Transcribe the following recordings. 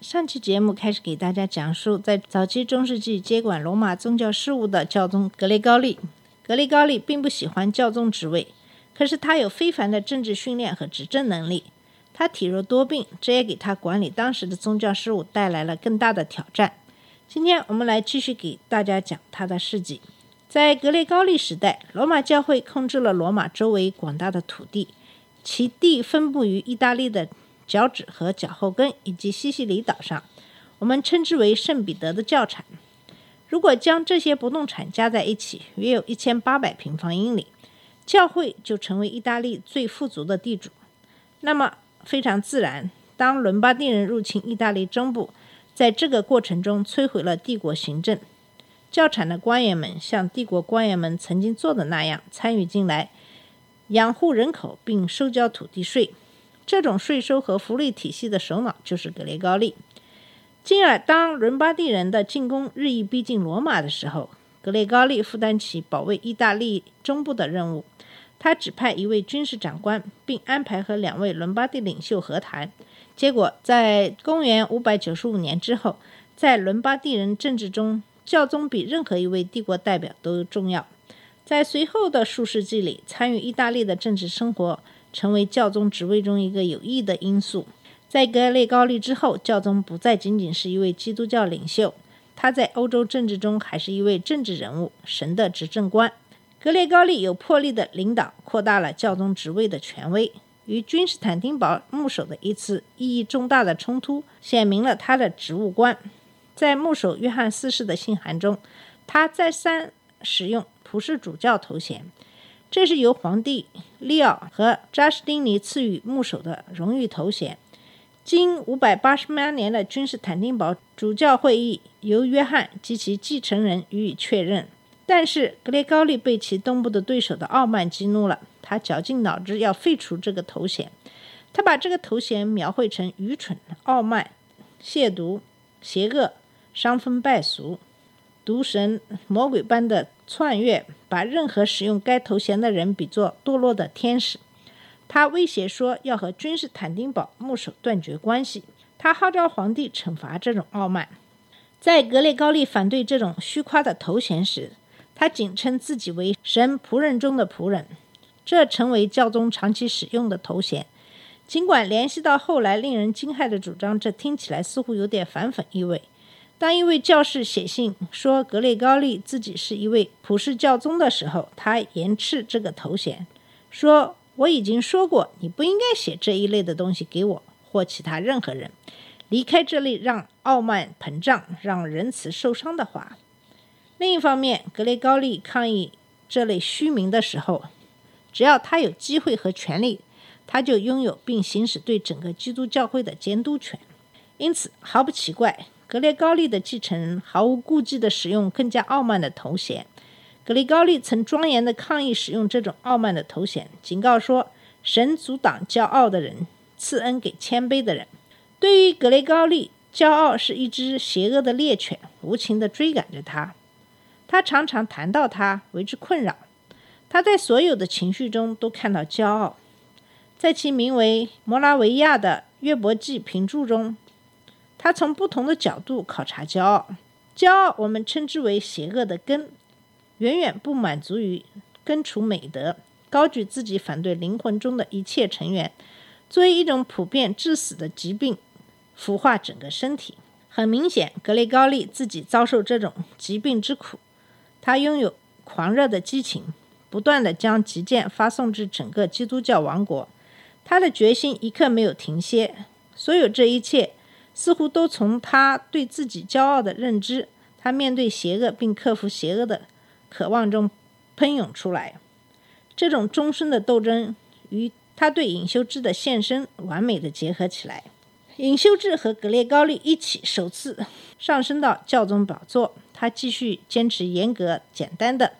上期节目开始给大家讲述，在早期中世纪接管罗马宗教事务的教宗格雷高利。格雷高利并不喜欢教宗职位，可是他有非凡的政治训练和执政能力。他体弱多病，这也给他管理当时的宗教事务带来了更大的挑战。今天我们来继续给大家讲他的事迹。在格雷高利时代，罗马教会控制了罗马周围广大的土地，其地分布于意大利的脚趾和脚后跟以及西西里岛上，我们称之为圣彼得的教产。如果将这些不动产加在一起，约有一千八百平方英里，教会就成为意大利最富足的地主。那么非常自然，当伦巴第人入侵意大利中部，在这个过程中摧毁了帝国行政。教产的官员们像帝国官员们曾经做的那样参与进来，养护人口并收缴土地税。这种税收和福利体系的首脑就是格雷高利。进而，当伦巴第人的进攻日益逼近罗马的时候，格雷高利负担起保卫意大利中部的任务。他指派一位军事长官，并安排和两位伦巴第领袖和谈。结果，在公元595年之后，在伦巴第人政治中，教宗比任何一位帝国代表都重要。在随后的数世纪里，参与意大利的政治生活成为教宗职位中一个有益的因素。在格雷高利之后，教宗不再仅仅是一位基督教领袖，他在欧洲政治中还是一位政治人物，神的执政官。格雷高利有魄力的领导，扩大了教宗职位的权威。与君士坦丁堡牧首的一次意义重大的冲突，显明了他的职务观。在牧首约翰四世的信函中，他再三使用普世主教头衔，这是由皇帝利奥和扎什丁尼赐予牧首的荣誉头衔。经五百八十八年的君士坦丁堡主教会议，由约翰及其继承人予以确认。但是格雷高利被其东部的对手的傲慢激怒了，他绞尽脑汁要废除这个头衔。他把这个头衔描绘成愚蠢、傲慢、亵渎、邪恶、伤风败俗、毒神、魔鬼般的窜越，把任何使用该头衔的人比作堕落的天使。他威胁说要和君士坦丁堡牧首断绝关系。他号召皇帝惩罚这种傲慢。在格列高利反对这种虚夸的头衔时，他仅称自己为神仆人中的仆人，这成为教宗长期使用的头衔。尽管联系到后来令人惊骇的主张，这听起来似乎有点反讽意味。当一位教士写信说格雷高利自己是一位普世教宗的时候，他严斥这个头衔，说：“我已经说过，你不应该写这一类的东西给我或其他任何人。离开这类让傲慢膨胀、让仁慈受伤的话。”另一方面，格雷高利抗议这类虚名的时候，只要他有机会和权利，他就拥有并行使对整个基督教会的监督权。因此，毫不奇怪，格雷高利的继承人毫无顾忌地使用更加傲慢的头衔。格雷高利曾庄严地抗议使用这种傲慢的头衔，警告说：“神阻挡骄傲的人，赐恩给谦卑的人。”对于格雷高利，骄傲是一只邪恶的猎犬，无情地追赶着他。他常常谈到他，为之困扰。他在所有的情绪中都看到骄傲。在其名为《摩拉维亚的约伯记》评注中，他从不同的角度考察骄傲。骄傲，我们称之为邪恶的根，远远不满足于根除美德，高举自己反对灵魂中的一切成员，作为一种普遍致死的疾病，腐化整个身体。很明显，格雷高利自己遭受这种疾病之苦。他拥有狂热的激情，不断地将急箭发送至整个基督教王国。他的决心一刻没有停歇。所有这一切似乎都从他对自己骄傲的认知、他面对邪恶并克服邪恶的渴望中喷涌出来。这种终身的斗争与他对隐修之的献身完美的结合起来。尹修志和格列高利一起首次上升到教宗宝座，他继续坚持严格简单的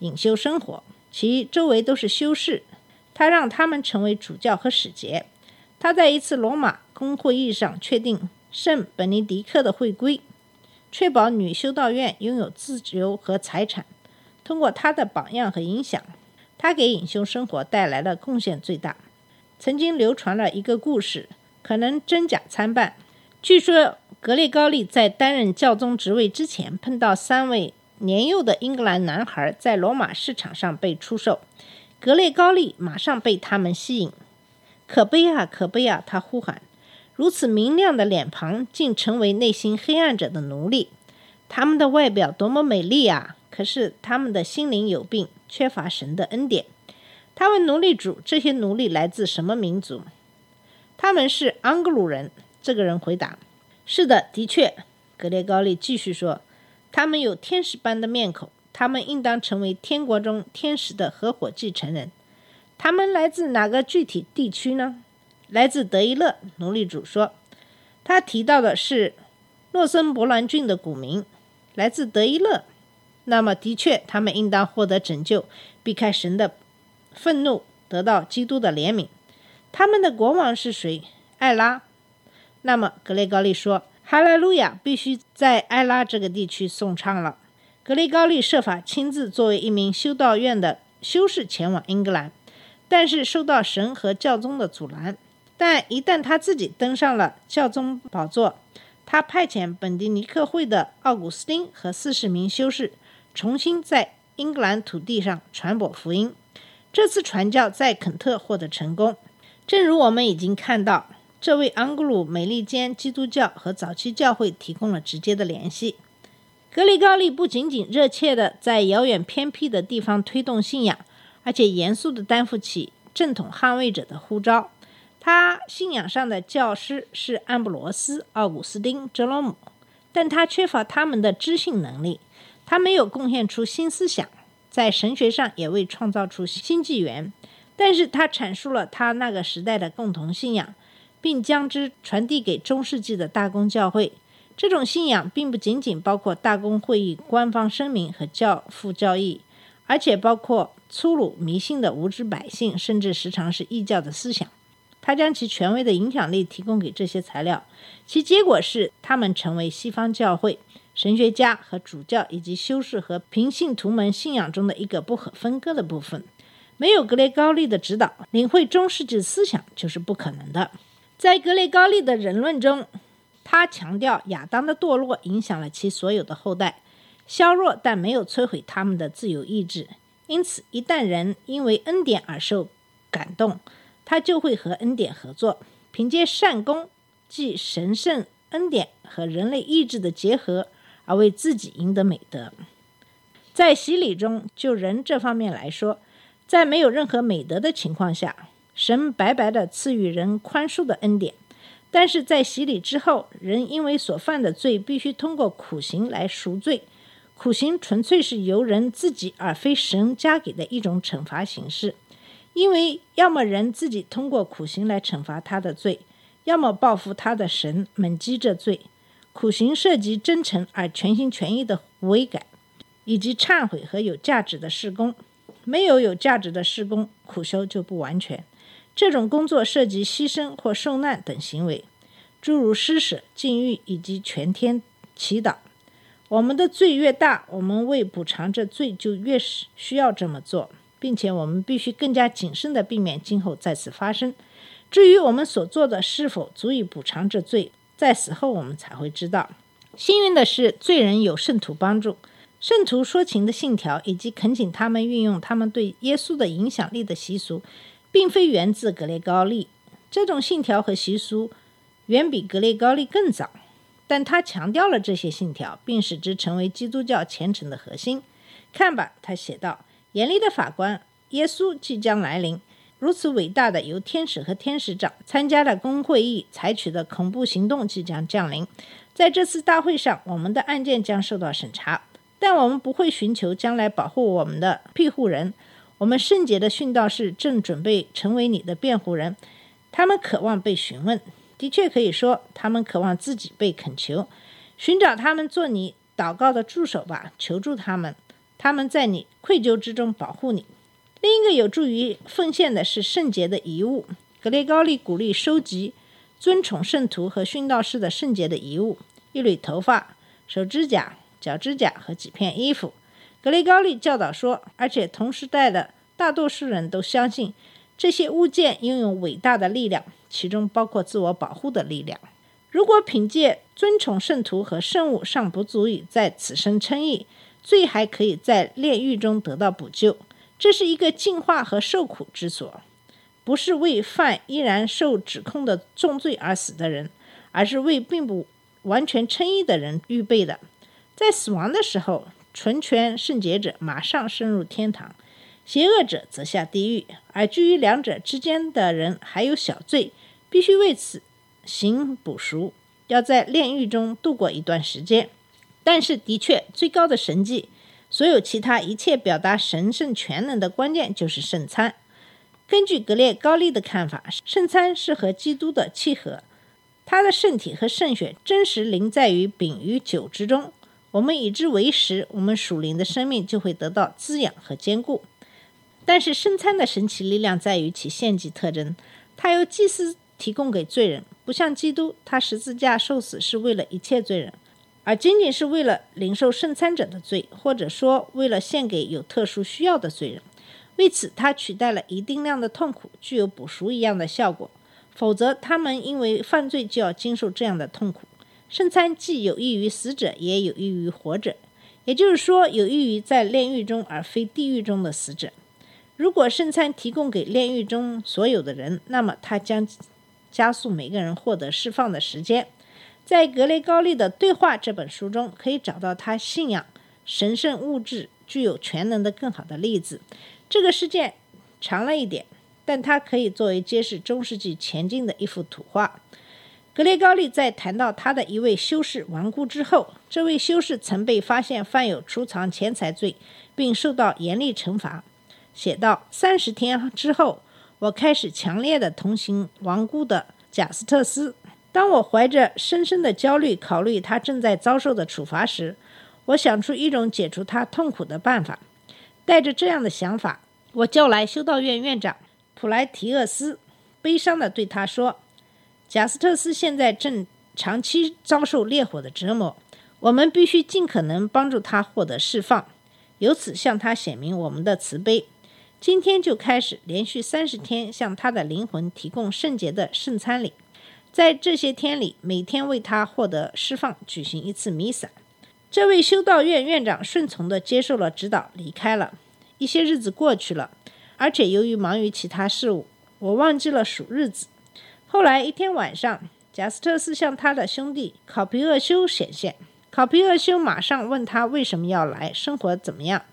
隐修生活，其周围都是修士，他让他们成为主教和使节。他在一次罗马公会议上确定圣本尼迪克的会规，确保女修道院拥有自由和财产。通过他的榜样和影响，他给隐修生活带来了贡献最大。曾经流传了一个故事。可能真假参半。据说格列高利在担任教宗职位之前，碰到三位年幼的英格兰男孩在罗马市场上被出售，格列高利马上被他们吸引。可悲啊，可悲啊！他呼喊。如此明亮的脸庞，竟成为内心黑暗者的奴隶。他们的外表多么美丽啊！可是他们的心灵有病，缺乏神的恩典。他问奴隶主：“这些奴隶来自什么民族？”他们是安格鲁人。这个人回答：“是的，的确。”格列高利继续说：“他们有天使般的面孔，他们应当成为天国中天使的合伙继承人。他们来自哪个具体地区呢？”“来自德伊勒。”奴隶主说。他提到的是诺森伯兰郡的古民，来自德伊勒。那么，的确，他们应当获得拯救，避开神的愤怒，得到基督的怜悯。他们的国王是谁？艾拉。那么格雷高利说：“哈利路亚必须在艾拉这个地区颂唱了。”格雷高利设法亲自作为一名修道院的修士前往英格兰，但是受到神和教宗的阻拦。但一旦他自己登上了教宗宝座，他派遣本迪尼克会的奥古斯丁和四十名修士重新在英格兰土地上传播福音。这次传教在肯特获得成功。正如我们已经看到，这为安格鲁美利坚基督教和早期教会提供了直接的联系。格里高利不仅仅热切地在遥远偏僻的地方推动信仰，而且严肃地担负起正统捍卫者的呼召。他信仰上的教师是安布罗斯、奥古斯丁、哲罗姆，但他缺乏他们的知性能力。他没有贡献出新思想，在神学上也未创造出新纪元。但是他阐述了他那个时代的共同信仰，并将之传递给中世纪的大公教会。这种信仰并不仅仅包括大公会议官方声明和教父教义，而且包括粗鲁迷信的无知百姓，甚至时常是异教的思想。他将其权威的影响力提供给这些材料，其结果是他们成为西方教会神学家和主教以及修士和平信徒们信仰中的一个不可分割的部分。没有格雷高利的指导，领会中世纪思想就是不可能的。在格雷高利的人论中，他强调亚当的堕落影响了其所有的后代，削弱但没有摧毁他们的自由意志。因此，一旦人因为恩典而受感动，他就会和恩典合作，凭借善功，即神圣恩典和人类意志的结合，而为自己赢得美德。在洗礼中，就人这方面来说，在没有任何美德的情况下，神白白的赐予人宽恕的恩典；但是在洗礼之后，人因为所犯的罪，必须通过苦行来赎罪。苦行纯粹是由人自己而非神加给的一种惩罚形式，因为要么人自己通过苦行来惩罚他的罪，要么报复他的神猛击这罪。苦行涉及真诚而全心全意的悔改，以及忏悔和有价值的施工。没有有价值的施工，苦修就不完全。这种工作涉及牺牲或受难等行为，诸如施舍、禁欲以及全天祈祷。我们的罪越大，我们为补偿这罪就越是需要这么做，并且我们必须更加谨慎地避免今后再次发生。至于我们所做的是否足以补偿这罪，在死后我们才会知道。幸运的是，罪人有圣徒帮助。圣徒说情的信条，以及恳请他们运用他们对耶稣的影响力的习俗，并非源自格雷高利。这种信条和习俗远比格雷高利更早，但他强调了这些信条，并使之成为基督教虔诚的核心。看吧，他写道：“严厉的法官耶稣即将来临。如此伟大的由天使和天使长参加的公会议采取的恐怖行动即将降临。在这次大会上，我们的案件将受到审查。”但我们不会寻求将来保护我们的庇护人。我们圣洁的殉道士正准备成为你的辩护人。他们渴望被询问。的确可以说，他们渴望自己被恳求，寻找他们做你祷告的助手吧，求助他们，他们在你愧疚之中保护你。另一个有助于奉献的是圣洁的遗物。格雷高利鼓励收集尊崇圣徒和殉道士的圣洁的遗物：一缕头发、手指甲、脚指甲和几片衣服。格雷高利教导说，而且同时代的大多数人都相信这些物件拥有伟大的力量，其中包括自我保护的力量。如果凭借尊崇圣徒和圣物尚不足以在此生称义，罪还可以在炼狱中得到补救。这是一个进化和受苦之所。不是为犯依然受指控的重罪而死的人，而是为并不完全称义的人预备的。在死亡的时候，纯全圣洁者马上升入天堂，邪恶者则下地狱。而居于两者之间的人还有小罪，必须为此行补赎，要在炼狱中度过一段时间。但是，的确，最高的神迹，所有其他一切表达神圣全能的关键就是圣餐。根据格列高利的看法，圣餐是和基督的契合，他的圣体和圣血真实临在于饼与酒之中。我们以之为食，我们属灵的生命就会得到滋养和坚固。但是圣餐的神奇力量在于其献祭特征，它由祭司提供给罪人，不像基督，他十字架受死是为了一切罪人，而仅仅是为了领受圣餐者的罪，或者说为了献给有特殊需要的罪人。为此，他取代了一定量的痛苦，具有补赎一样的效果。否则，他们因为犯罪就要经受这样的痛苦。圣餐既有益于死者，也有益于活着，也就是说，有益于在炼狱中而非地狱中的死者。如果圣餐提供给炼狱中所有的人，那么他将加速每个人获得释放的时间。在格雷高利的对话这本书中，可以找到他信仰神圣物质具有全能的更好的例子。这个事件长了一点，但它可以作为揭示中世纪前进的一幅图画。格雷高利在谈到他的一位修士亡故之后，这位修士曾被发现犯有储藏钱财罪，并受到严厉惩罚。写道：“三十天之后，我开始强烈的同情亡故的贾斯特斯。当我怀着深深的焦虑考虑他正在遭受的处罚时，我想出一种解除他痛苦的办法。带着这样的想法。”我叫来修道院院长普莱提厄斯，悲伤地对他说：“贾斯特斯现在正长期遭受烈火的折磨，我们必须尽可能帮助他获得释放，由此向他显明我们的慈悲。今天就开始连续三十天向他的灵魂提供圣洁的圣餐礼，在这些天里，每天为他获得释放举行一次弥撒。”这位修道院院长顺从地接受了指导，离开了。一些日子过去了，而且由于忙于其他事务，我忘记了数日子。后来一天晚上，贾斯特斯向他的兄弟考皮厄修显现。考皮厄修马上问他为什么要来，生活怎么样。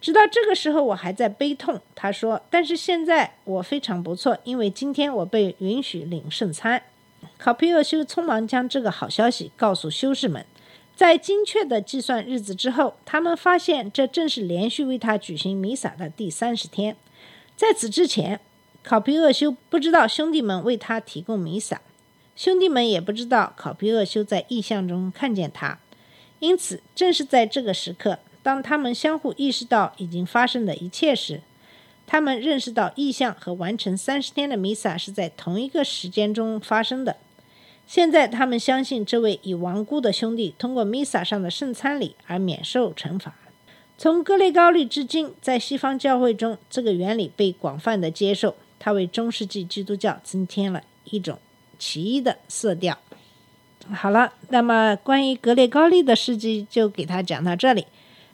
直到这个时候，我还在悲痛。他说：“但是现在我非常不错，因为今天我被允许领圣餐。”考皮厄修匆忙将这个好消息告诉修士们。在精确的计算日子之后，他们发现这正是连续为他举行弥撒的第三十天。在此之前，考皮厄修不知道兄弟们为他提供弥撒，兄弟们也不知道考皮厄修在异象中看见他。因此，正是在这个时刻，当他们相互意识到已经发生的一切时，他们认识到意象和完成三十天的弥撒是在同一个时间中发生的。现在他们相信这位已亡故的兄弟通过弥撒上的圣餐礼而免受惩罚。从格雷高利至今，在西方教会中，这个原理被广泛的接受，它为中世纪基督教增添了一种奇异的色调。好了，那么关于格雷高利的事迹就给他讲到这里。